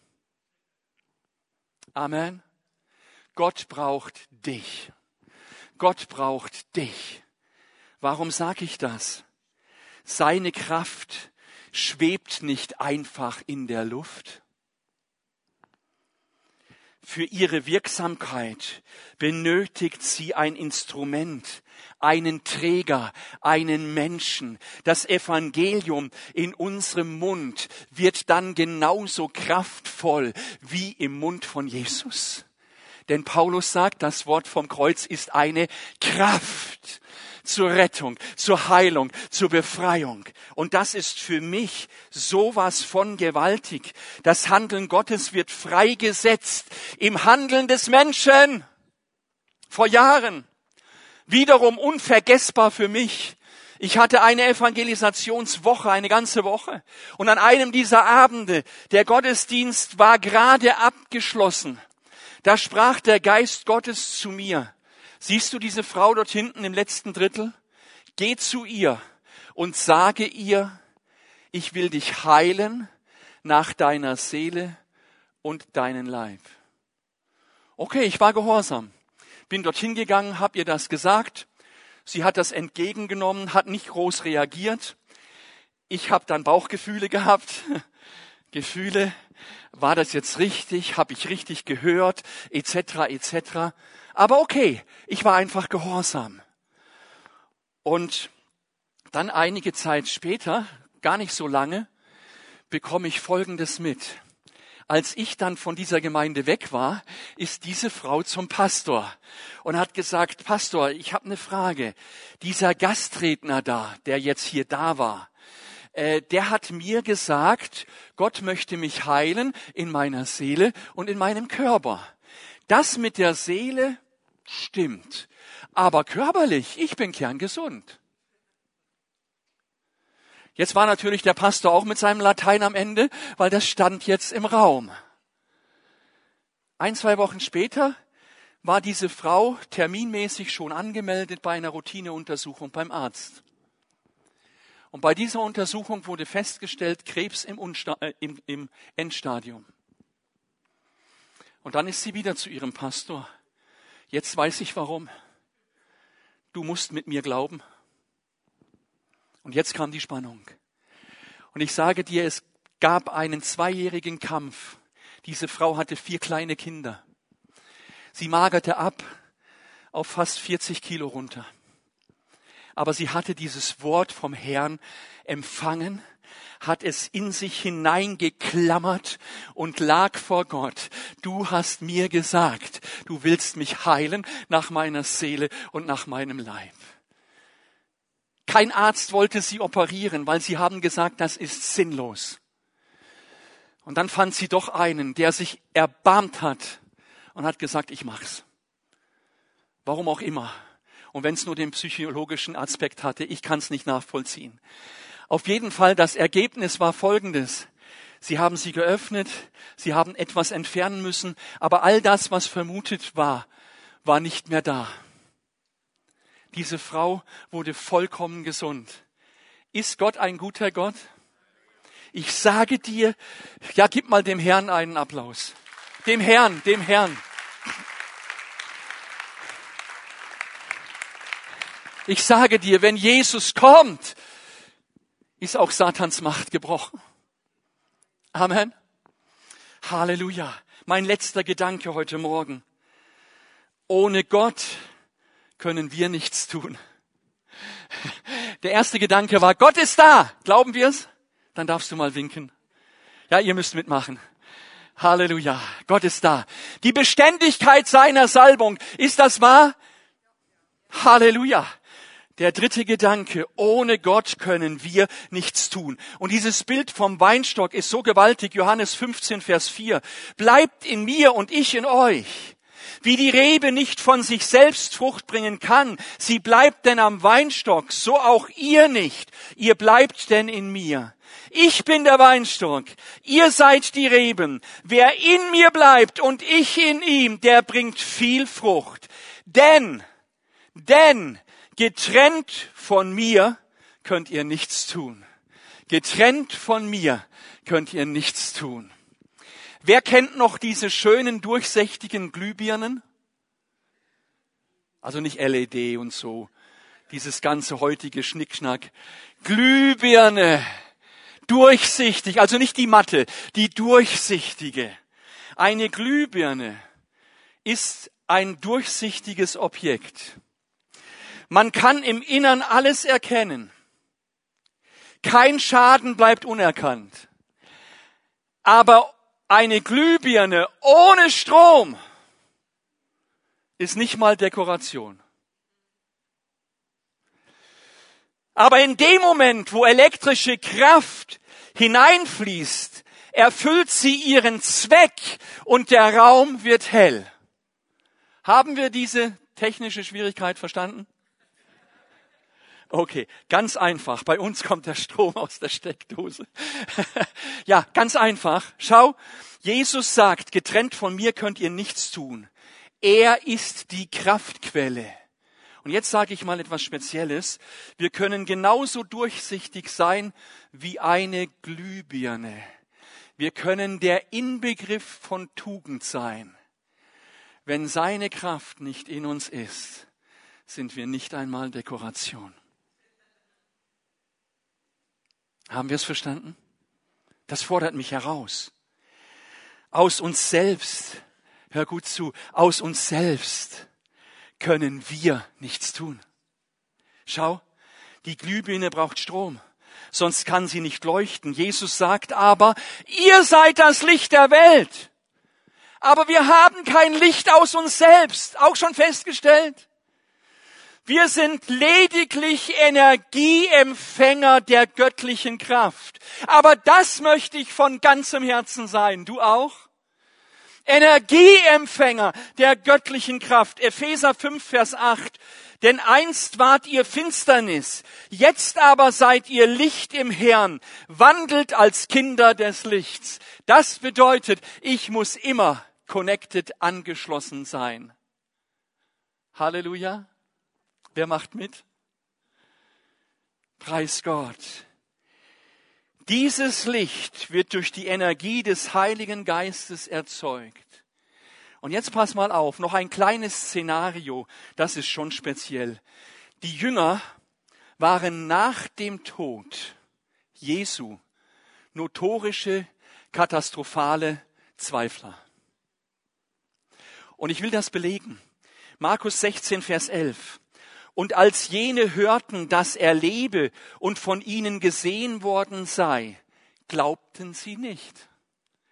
Amen. Gott braucht dich. Gott braucht dich. Warum sage ich das? Seine Kraft schwebt nicht einfach in der Luft. Für ihre Wirksamkeit benötigt sie ein Instrument, einen Träger, einen Menschen. Das Evangelium in unserem Mund wird dann genauso kraftvoll wie im Mund von Jesus. Denn Paulus sagt, das Wort vom Kreuz ist eine Kraft zur Rettung, zur Heilung, zur Befreiung. Und das ist für mich sowas von gewaltig. Das Handeln Gottes wird freigesetzt im Handeln des Menschen. Vor Jahren. Wiederum unvergessbar für mich. Ich hatte eine Evangelisationswoche, eine ganze Woche. Und an einem dieser Abende, der Gottesdienst war gerade abgeschlossen. Da sprach der Geist Gottes zu mir. Siehst du diese Frau dort hinten im letzten Drittel? Geh zu ihr und sage ihr, ich will dich heilen nach deiner Seele und deinen Leib. Okay, ich war gehorsam. Bin dorthin gegangen, hab ihr das gesagt. Sie hat das entgegengenommen, hat nicht groß reagiert. Ich habe dann Bauchgefühle gehabt. Gefühle, war das jetzt richtig? Habe ich richtig gehört? Etc. etc. Aber okay, ich war einfach gehorsam. Und dann einige Zeit später, gar nicht so lange, bekomme ich Folgendes mit. Als ich dann von dieser Gemeinde weg war, ist diese Frau zum Pastor und hat gesagt, Pastor, ich habe eine Frage. Dieser Gastredner da, der jetzt hier da war, äh, der hat mir gesagt, Gott möchte mich heilen in meiner Seele und in meinem Körper. Das mit der Seele Stimmt. Aber körperlich, ich bin kerngesund. Jetzt war natürlich der Pastor auch mit seinem Latein am Ende, weil das stand jetzt im Raum. Ein, zwei Wochen später war diese Frau terminmäßig schon angemeldet bei einer Routineuntersuchung beim Arzt. Und bei dieser Untersuchung wurde festgestellt, Krebs im, Unsta äh, im, im Endstadium. Und dann ist sie wieder zu ihrem Pastor Jetzt weiß ich warum. Du musst mit mir glauben. Und jetzt kam die Spannung. Und ich sage dir, es gab einen zweijährigen Kampf. Diese Frau hatte vier kleine Kinder. Sie magerte ab auf fast 40 Kilo runter. Aber sie hatte dieses Wort vom Herrn empfangen hat es in sich hineingeklammert und lag vor Gott. Du hast mir gesagt, du willst mich heilen nach meiner Seele und nach meinem Leib. Kein Arzt wollte sie operieren, weil sie haben gesagt, das ist sinnlos. Und dann fand sie doch einen, der sich erbarmt hat und hat gesagt, ich mach's. Warum auch immer. Und wenn es nur den psychologischen Aspekt hatte, ich kann es nicht nachvollziehen. Auf jeden Fall, das Ergebnis war folgendes. Sie haben sie geöffnet, sie haben etwas entfernen müssen, aber all das, was vermutet war, war nicht mehr da. Diese Frau wurde vollkommen gesund. Ist Gott ein guter Gott? Ich sage dir, ja, gib mal dem Herrn einen Applaus. Dem Herrn, dem Herrn. Ich sage dir, wenn Jesus kommt, ist auch Satans Macht gebrochen. Amen. Halleluja. Mein letzter Gedanke heute Morgen. Ohne Gott können wir nichts tun. Der erste Gedanke war, Gott ist da. Glauben wir es? Dann darfst du mal winken. Ja, ihr müsst mitmachen. Halleluja. Gott ist da. Die Beständigkeit seiner Salbung. Ist das wahr? Halleluja. Der dritte Gedanke, ohne Gott können wir nichts tun. Und dieses Bild vom Weinstock ist so gewaltig, Johannes 15, Vers 4. Bleibt in mir und ich in euch. Wie die Rebe nicht von sich selbst Frucht bringen kann, sie bleibt denn am Weinstock, so auch ihr nicht. Ihr bleibt denn in mir. Ich bin der Weinstock, ihr seid die Reben. Wer in mir bleibt und ich in ihm, der bringt viel Frucht. Denn, denn, Getrennt von mir könnt ihr nichts tun. Getrennt von mir könnt ihr nichts tun. Wer kennt noch diese schönen durchsichtigen Glühbirnen? Also nicht LED und so. Dieses ganze heutige Schnickschnack. Glühbirne. Durchsichtig. Also nicht die matte, die durchsichtige. Eine Glühbirne ist ein durchsichtiges Objekt. Man kann im Innern alles erkennen. Kein Schaden bleibt unerkannt. Aber eine Glühbirne ohne Strom ist nicht mal Dekoration. Aber in dem Moment, wo elektrische Kraft hineinfließt, erfüllt sie ihren Zweck und der Raum wird hell. Haben wir diese technische Schwierigkeit verstanden? Okay, ganz einfach. Bei uns kommt der Strom aus der Steckdose. ja, ganz einfach. Schau, Jesus sagt, getrennt von mir könnt ihr nichts tun. Er ist die Kraftquelle. Und jetzt sage ich mal etwas Spezielles. Wir können genauso durchsichtig sein wie eine Glühbirne. Wir können der Inbegriff von Tugend sein. Wenn seine Kraft nicht in uns ist, sind wir nicht einmal Dekoration. Haben wir es verstanden? Das fordert mich heraus. Aus uns selbst, hör gut zu, aus uns selbst können wir nichts tun. Schau, die Glühbirne braucht Strom, sonst kann sie nicht leuchten. Jesus sagt aber, ihr seid das Licht der Welt. Aber wir haben kein Licht aus uns selbst, auch schon festgestellt. Wir sind lediglich Energieempfänger der göttlichen Kraft. Aber das möchte ich von ganzem Herzen sein. Du auch? Energieempfänger der göttlichen Kraft. Epheser 5, Vers 8. Denn einst wart ihr Finsternis, jetzt aber seid ihr Licht im Herrn, wandelt als Kinder des Lichts. Das bedeutet, ich muss immer connected angeschlossen sein. Halleluja. Wer macht mit? Preis Gott. Dieses Licht wird durch die Energie des Heiligen Geistes erzeugt. Und jetzt pass mal auf, noch ein kleines Szenario, das ist schon speziell. Die Jünger waren nach dem Tod Jesu notorische, katastrophale Zweifler. Und ich will das belegen. Markus 16, Vers 11. Und als jene hörten, dass er lebe und von ihnen gesehen worden sei, glaubten sie nicht.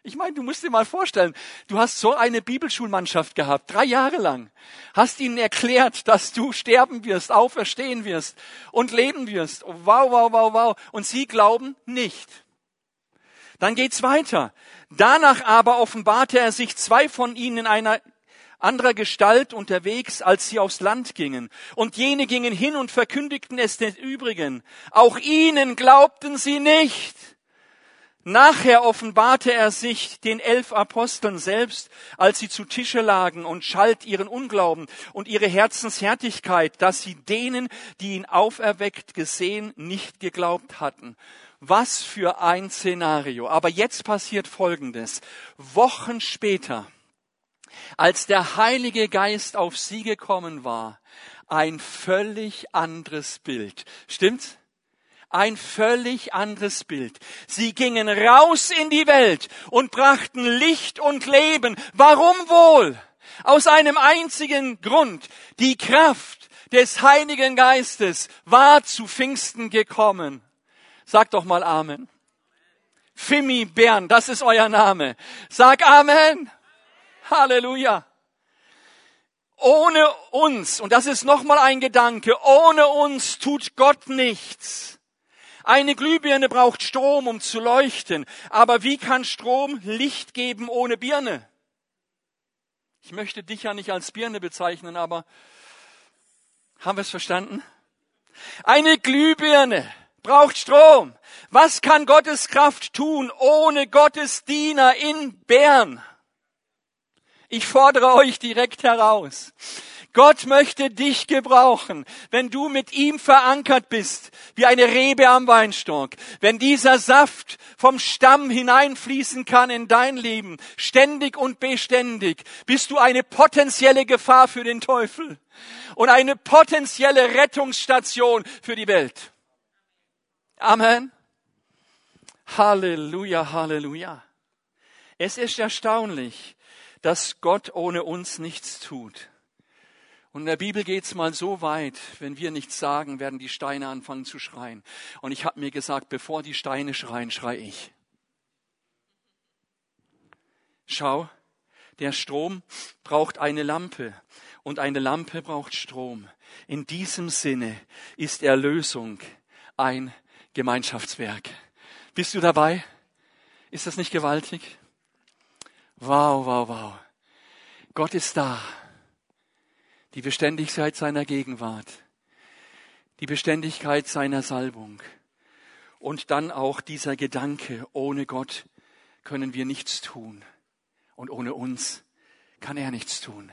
Ich meine, du musst dir mal vorstellen, du hast so eine Bibelschulmannschaft gehabt, drei Jahre lang, hast ihnen erklärt, dass du sterben wirst, auferstehen wirst und leben wirst. Wow, wow, wow, wow. Und sie glauben nicht. Dann geht's weiter. Danach aber offenbarte er sich zwei von ihnen in einer anderer Gestalt unterwegs, als sie aufs Land gingen. Und jene gingen hin und verkündigten es den übrigen. Auch ihnen glaubten sie nicht. Nachher offenbarte er sich den elf Aposteln selbst, als sie zu Tische lagen und schalt ihren Unglauben und ihre Herzenshärtigkeit, dass sie denen, die ihn auferweckt gesehen, nicht geglaubt hatten. Was für ein Szenario. Aber jetzt passiert Folgendes. Wochen später als der Heilige Geist auf sie gekommen war, ein völlig anderes Bild. Stimmt's? Ein völlig anderes Bild. Sie gingen raus in die Welt und brachten Licht und Leben. Warum wohl? Aus einem einzigen Grund. Die Kraft des Heiligen Geistes war zu Pfingsten gekommen. Sag doch mal Amen. Fimi Bern, das ist euer Name. Sag Amen. Halleluja. Ohne uns, und das ist nochmal ein Gedanke, ohne uns tut Gott nichts. Eine Glühbirne braucht Strom, um zu leuchten. Aber wie kann Strom Licht geben ohne Birne? Ich möchte dich ja nicht als Birne bezeichnen, aber haben wir es verstanden? Eine Glühbirne braucht Strom. Was kann Gottes Kraft tun ohne Gottes Diener in Bern? Ich fordere euch direkt heraus. Gott möchte dich gebrauchen, wenn du mit ihm verankert bist, wie eine Rebe am Weinstock, wenn dieser Saft vom Stamm hineinfließen kann in dein Leben, ständig und beständig, bist du eine potenzielle Gefahr für den Teufel und eine potenzielle Rettungsstation für die Welt. Amen. Halleluja, Halleluja. Es ist erstaunlich, dass Gott ohne uns nichts tut. Und in der Bibel geht's mal so weit, wenn wir nichts sagen, werden die Steine anfangen zu schreien. Und ich habe mir gesagt, bevor die Steine schreien, schrei ich. Schau, der Strom braucht eine Lampe und eine Lampe braucht Strom. In diesem Sinne ist Erlösung ein Gemeinschaftswerk. Bist du dabei? Ist das nicht gewaltig? Wow, wow, wow. Gott ist da die Beständigkeit seiner Gegenwart, die Beständigkeit seiner Salbung und dann auch dieser Gedanke, ohne Gott können wir nichts tun und ohne uns kann er nichts tun.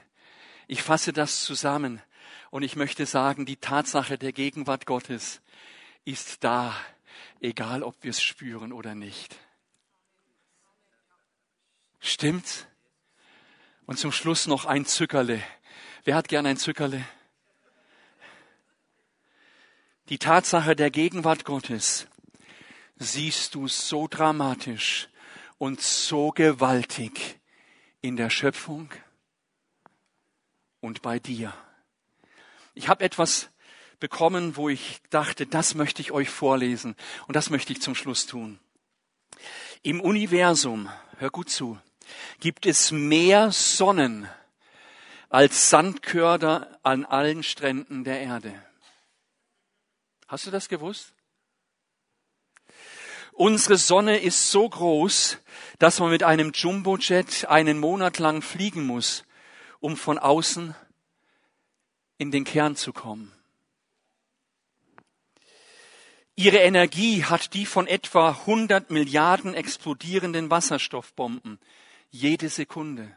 Ich fasse das zusammen und ich möchte sagen, die Tatsache der Gegenwart Gottes ist da, egal ob wir es spüren oder nicht. Stimmt's? Und zum Schluss noch ein Zückerle. Wer hat gern ein Zückerle? Die Tatsache der Gegenwart Gottes siehst du so dramatisch und so gewaltig in der Schöpfung und bei dir. Ich habe etwas bekommen, wo ich dachte, das möchte ich euch vorlesen und das möchte ich zum Schluss tun. Im Universum, hör gut zu, gibt es mehr Sonnen als Sandkörner an allen Stränden der Erde. Hast du das gewusst? Unsere Sonne ist so groß, dass man mit einem Jumbojet einen Monat lang fliegen muss, um von außen in den Kern zu kommen. Ihre Energie hat die von etwa 100 Milliarden explodierenden Wasserstoffbomben jede Sekunde.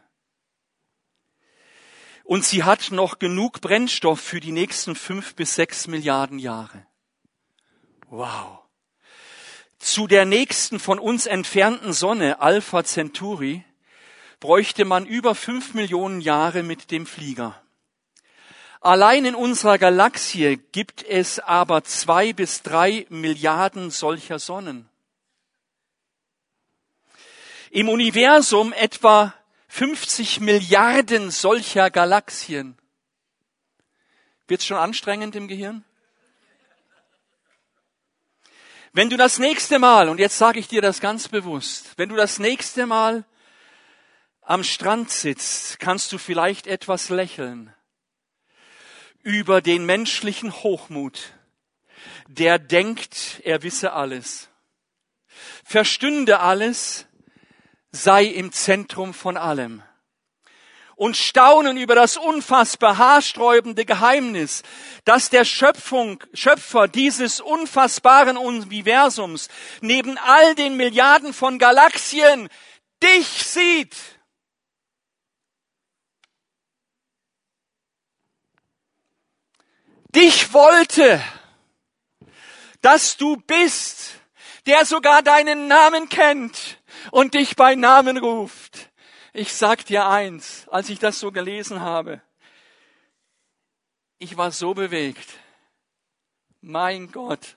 Und sie hat noch genug Brennstoff für die nächsten fünf bis sechs Milliarden Jahre. Wow. Zu der nächsten von uns entfernten Sonne, Alpha Centauri, bräuchte man über fünf Millionen Jahre mit dem Flieger. Allein in unserer Galaxie gibt es aber zwei bis drei Milliarden solcher Sonnen. Im Universum etwa 50 Milliarden solcher Galaxien. Wird's schon anstrengend im Gehirn? Wenn du das nächste Mal, und jetzt sage ich dir das ganz bewusst, wenn du das nächste Mal am Strand sitzt, kannst du vielleicht etwas lächeln über den menschlichen Hochmut, der denkt, er wisse alles, verstünde alles, sei im Zentrum von allem. Und staunen über das unfassbar haarsträubende Geheimnis, dass der Schöpfung, Schöpfer dieses unfassbaren Universums neben all den Milliarden von Galaxien dich sieht. Dich wollte, dass du bist, der sogar deinen Namen kennt und dich bei Namen ruft. Ich sag dir eins, als ich das so gelesen habe, ich war so bewegt. Mein Gott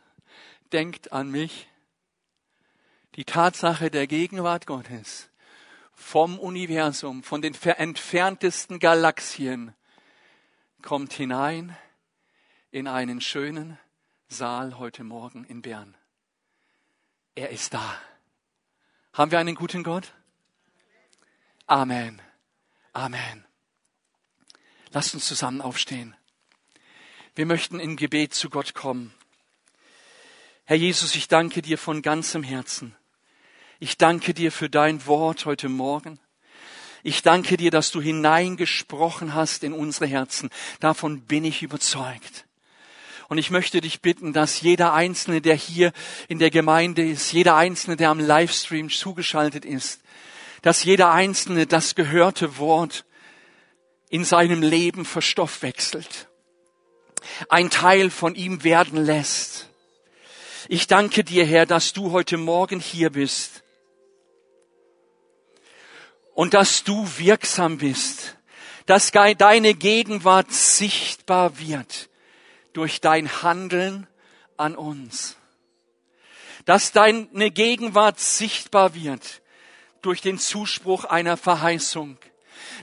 denkt an mich. Die Tatsache der Gegenwart Gottes vom Universum, von den entferntesten Galaxien, kommt hinein in einen schönen Saal heute Morgen in Bern. Er ist da. Haben wir einen guten Gott? Amen. Amen. Lasst uns zusammen aufstehen. Wir möchten in Gebet zu Gott kommen. Herr Jesus, ich danke dir von ganzem Herzen. Ich danke dir für dein Wort heute Morgen. Ich danke dir, dass du hineingesprochen hast in unsere Herzen. Davon bin ich überzeugt. Und ich möchte dich bitten, dass jeder Einzelne, der hier in der Gemeinde ist, jeder Einzelne, der am Livestream zugeschaltet ist, dass jeder Einzelne das gehörte Wort in seinem Leben verstoffwechselt, ein Teil von ihm werden lässt. Ich danke dir, Herr, dass du heute Morgen hier bist und dass du wirksam bist, dass deine Gegenwart sichtbar wird durch dein Handeln an uns, dass deine Gegenwart sichtbar wird durch den Zuspruch einer Verheißung,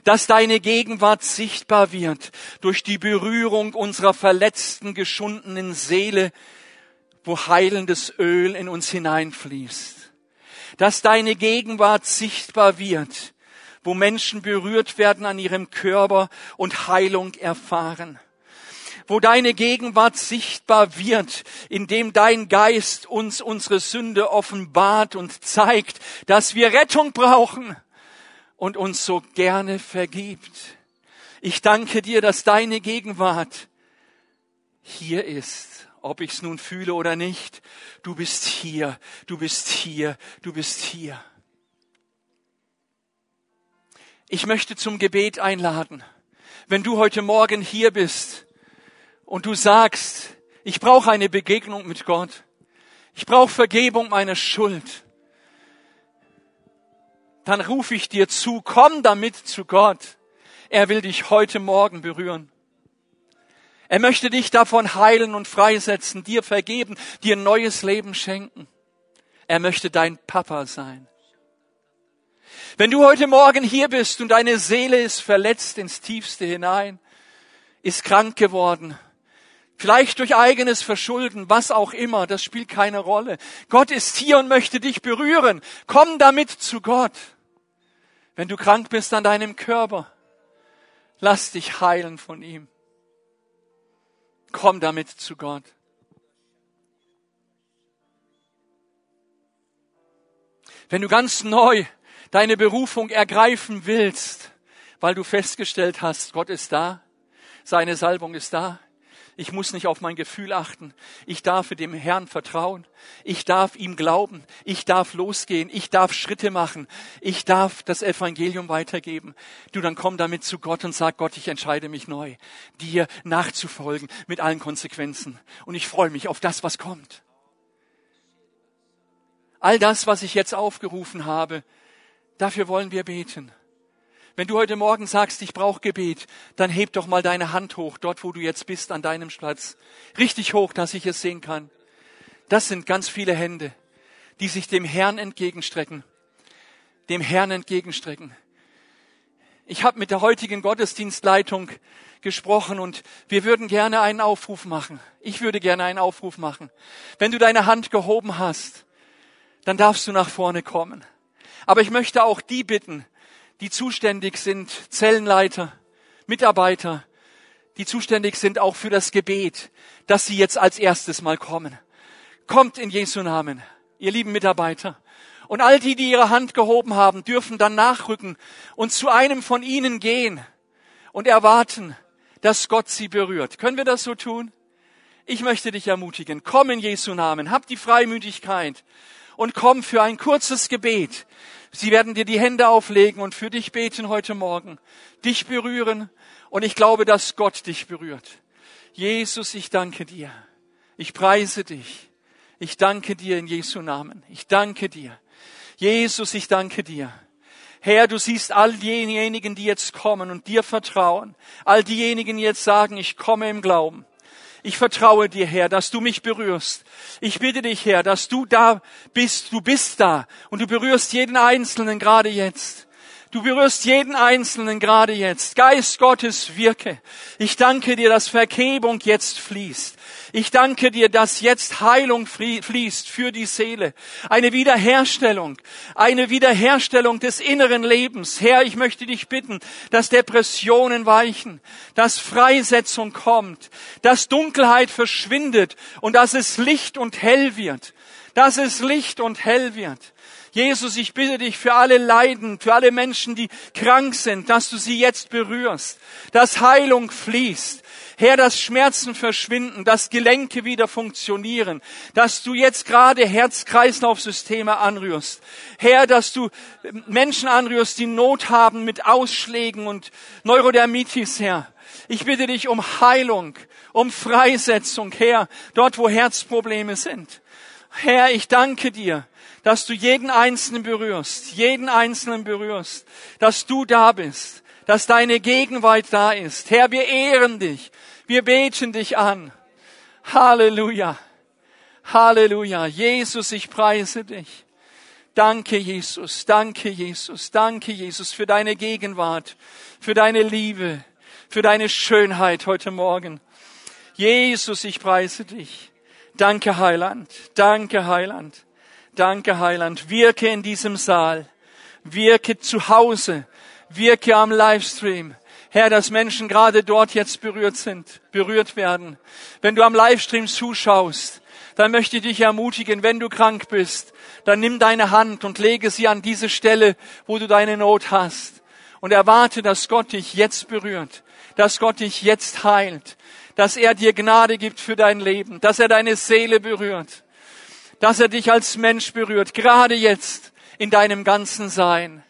dass deine Gegenwart sichtbar wird durch die Berührung unserer verletzten, geschundenen Seele, wo heilendes Öl in uns hineinfließt, dass deine Gegenwart sichtbar wird, wo Menschen berührt werden an ihrem Körper und Heilung erfahren wo deine Gegenwart sichtbar wird, indem dein Geist uns unsere Sünde offenbart und zeigt, dass wir Rettung brauchen und uns so gerne vergibt. Ich danke dir, dass deine Gegenwart hier ist, ob ich es nun fühle oder nicht. Du bist hier, du bist hier, du bist hier. Ich möchte zum Gebet einladen. Wenn du heute Morgen hier bist und du sagst, ich brauche eine Begegnung mit Gott, ich brauche Vergebung meiner Schuld, dann rufe ich dir zu, komm damit zu Gott. Er will dich heute Morgen berühren. Er möchte dich davon heilen und freisetzen, dir vergeben, dir ein neues Leben schenken. Er möchte dein Papa sein. Wenn du heute Morgen hier bist und deine Seele ist verletzt ins Tiefste hinein, ist krank geworden, vielleicht durch eigenes Verschulden, was auch immer, das spielt keine Rolle. Gott ist hier und möchte dich berühren. Komm damit zu Gott. Wenn du krank bist an deinem Körper, lass dich heilen von ihm. Komm damit zu Gott. Wenn du ganz neu deine Berufung ergreifen willst, weil du festgestellt hast, Gott ist da, seine Salbung ist da, ich muss nicht auf mein Gefühl achten. Ich darf dem Herrn vertrauen. Ich darf ihm glauben. Ich darf losgehen. Ich darf Schritte machen. Ich darf das Evangelium weitergeben. Du, dann komm damit zu Gott und sag, Gott, ich entscheide mich neu, dir nachzufolgen mit allen Konsequenzen. Und ich freue mich auf das, was kommt. All das, was ich jetzt aufgerufen habe, dafür wollen wir beten. Wenn du heute Morgen sagst, ich brauche Gebet, dann heb doch mal deine Hand hoch, dort wo du jetzt bist, an deinem Platz. Richtig hoch, dass ich es sehen kann. Das sind ganz viele Hände, die sich dem Herrn entgegenstrecken. Dem Herrn entgegenstrecken. Ich habe mit der heutigen Gottesdienstleitung gesprochen und wir würden gerne einen Aufruf machen. Ich würde gerne einen Aufruf machen. Wenn du deine Hand gehoben hast, dann darfst du nach vorne kommen. Aber ich möchte auch die bitten, die zuständig sind, Zellenleiter, Mitarbeiter, die zuständig sind auch für das Gebet, dass sie jetzt als erstes mal kommen. Kommt in Jesu Namen, ihr lieben Mitarbeiter. Und all die, die ihre Hand gehoben haben, dürfen dann nachrücken und zu einem von ihnen gehen und erwarten, dass Gott sie berührt. Können wir das so tun? Ich möchte dich ermutigen. Komm in Jesu Namen. Hab die Freimütigkeit und komm für ein kurzes Gebet. Sie werden dir die Hände auflegen und für dich beten heute Morgen, dich berühren und ich glaube, dass Gott dich berührt. Jesus, ich danke dir. Ich preise dich. Ich danke dir in Jesu Namen. Ich danke dir. Jesus, ich danke dir. Herr, du siehst all diejenigen, die jetzt kommen und dir vertrauen. All diejenigen, die jetzt sagen, ich komme im Glauben. Ich vertraue dir, Herr, dass du mich berührst. Ich bitte dich, Herr, dass du da bist. Du bist da und du berührst jeden Einzelnen gerade jetzt. Du berührst jeden Einzelnen gerade jetzt. Geist Gottes wirke. Ich danke dir, dass Vergebung jetzt fließt. Ich danke dir, dass jetzt Heilung fließt für die Seele. Eine Wiederherstellung. Eine Wiederherstellung des inneren Lebens. Herr, ich möchte dich bitten, dass Depressionen weichen, dass Freisetzung kommt, dass Dunkelheit verschwindet und dass es Licht und hell wird. Dass es Licht und hell wird. Jesus, ich bitte dich für alle Leiden, für alle Menschen, die krank sind, dass du sie jetzt berührst, dass Heilung fließt. Herr, dass Schmerzen verschwinden, dass Gelenke wieder funktionieren, dass du jetzt gerade Herz-Kreislauf-Systeme anrührst. Herr, dass du Menschen anrührst, die Not haben mit Ausschlägen und Neurodermitis, Herr. Ich bitte dich um Heilung, um Freisetzung, Herr, dort wo Herzprobleme sind. Herr, ich danke dir, dass du jeden Einzelnen berührst, jeden Einzelnen berührst, dass du da bist, dass deine Gegenwart da ist. Herr, wir ehren dich, wir beten dich an. Halleluja, Halleluja. Jesus, ich preise dich. Danke, Jesus, danke, Jesus, danke, Jesus, für deine Gegenwart, für deine Liebe, für deine Schönheit heute Morgen. Jesus, ich preise dich. Danke, Heiland, danke, Heiland. Danke, Heiland. Wirke in diesem Saal. Wirke zu Hause. Wirke am Livestream. Herr, dass Menschen gerade dort jetzt berührt sind, berührt werden. Wenn du am Livestream zuschaust, dann möchte ich dich ermutigen, wenn du krank bist, dann nimm deine Hand und lege sie an diese Stelle, wo du deine Not hast. Und erwarte, dass Gott dich jetzt berührt, dass Gott dich jetzt heilt, dass er dir Gnade gibt für dein Leben, dass er deine Seele berührt dass er dich als Mensch berührt, gerade jetzt in deinem ganzen Sein.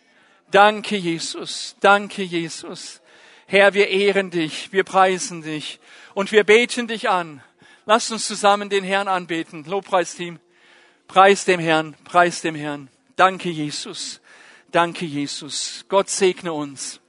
Danke, Jesus. Danke, Jesus. Herr, wir ehren dich, wir preisen dich und wir beten dich an. Lass uns zusammen den Herrn anbeten. Lobpreisteam. Preis dem Herrn, preis dem Herrn. Danke, Jesus. Danke, Jesus. Gott segne uns.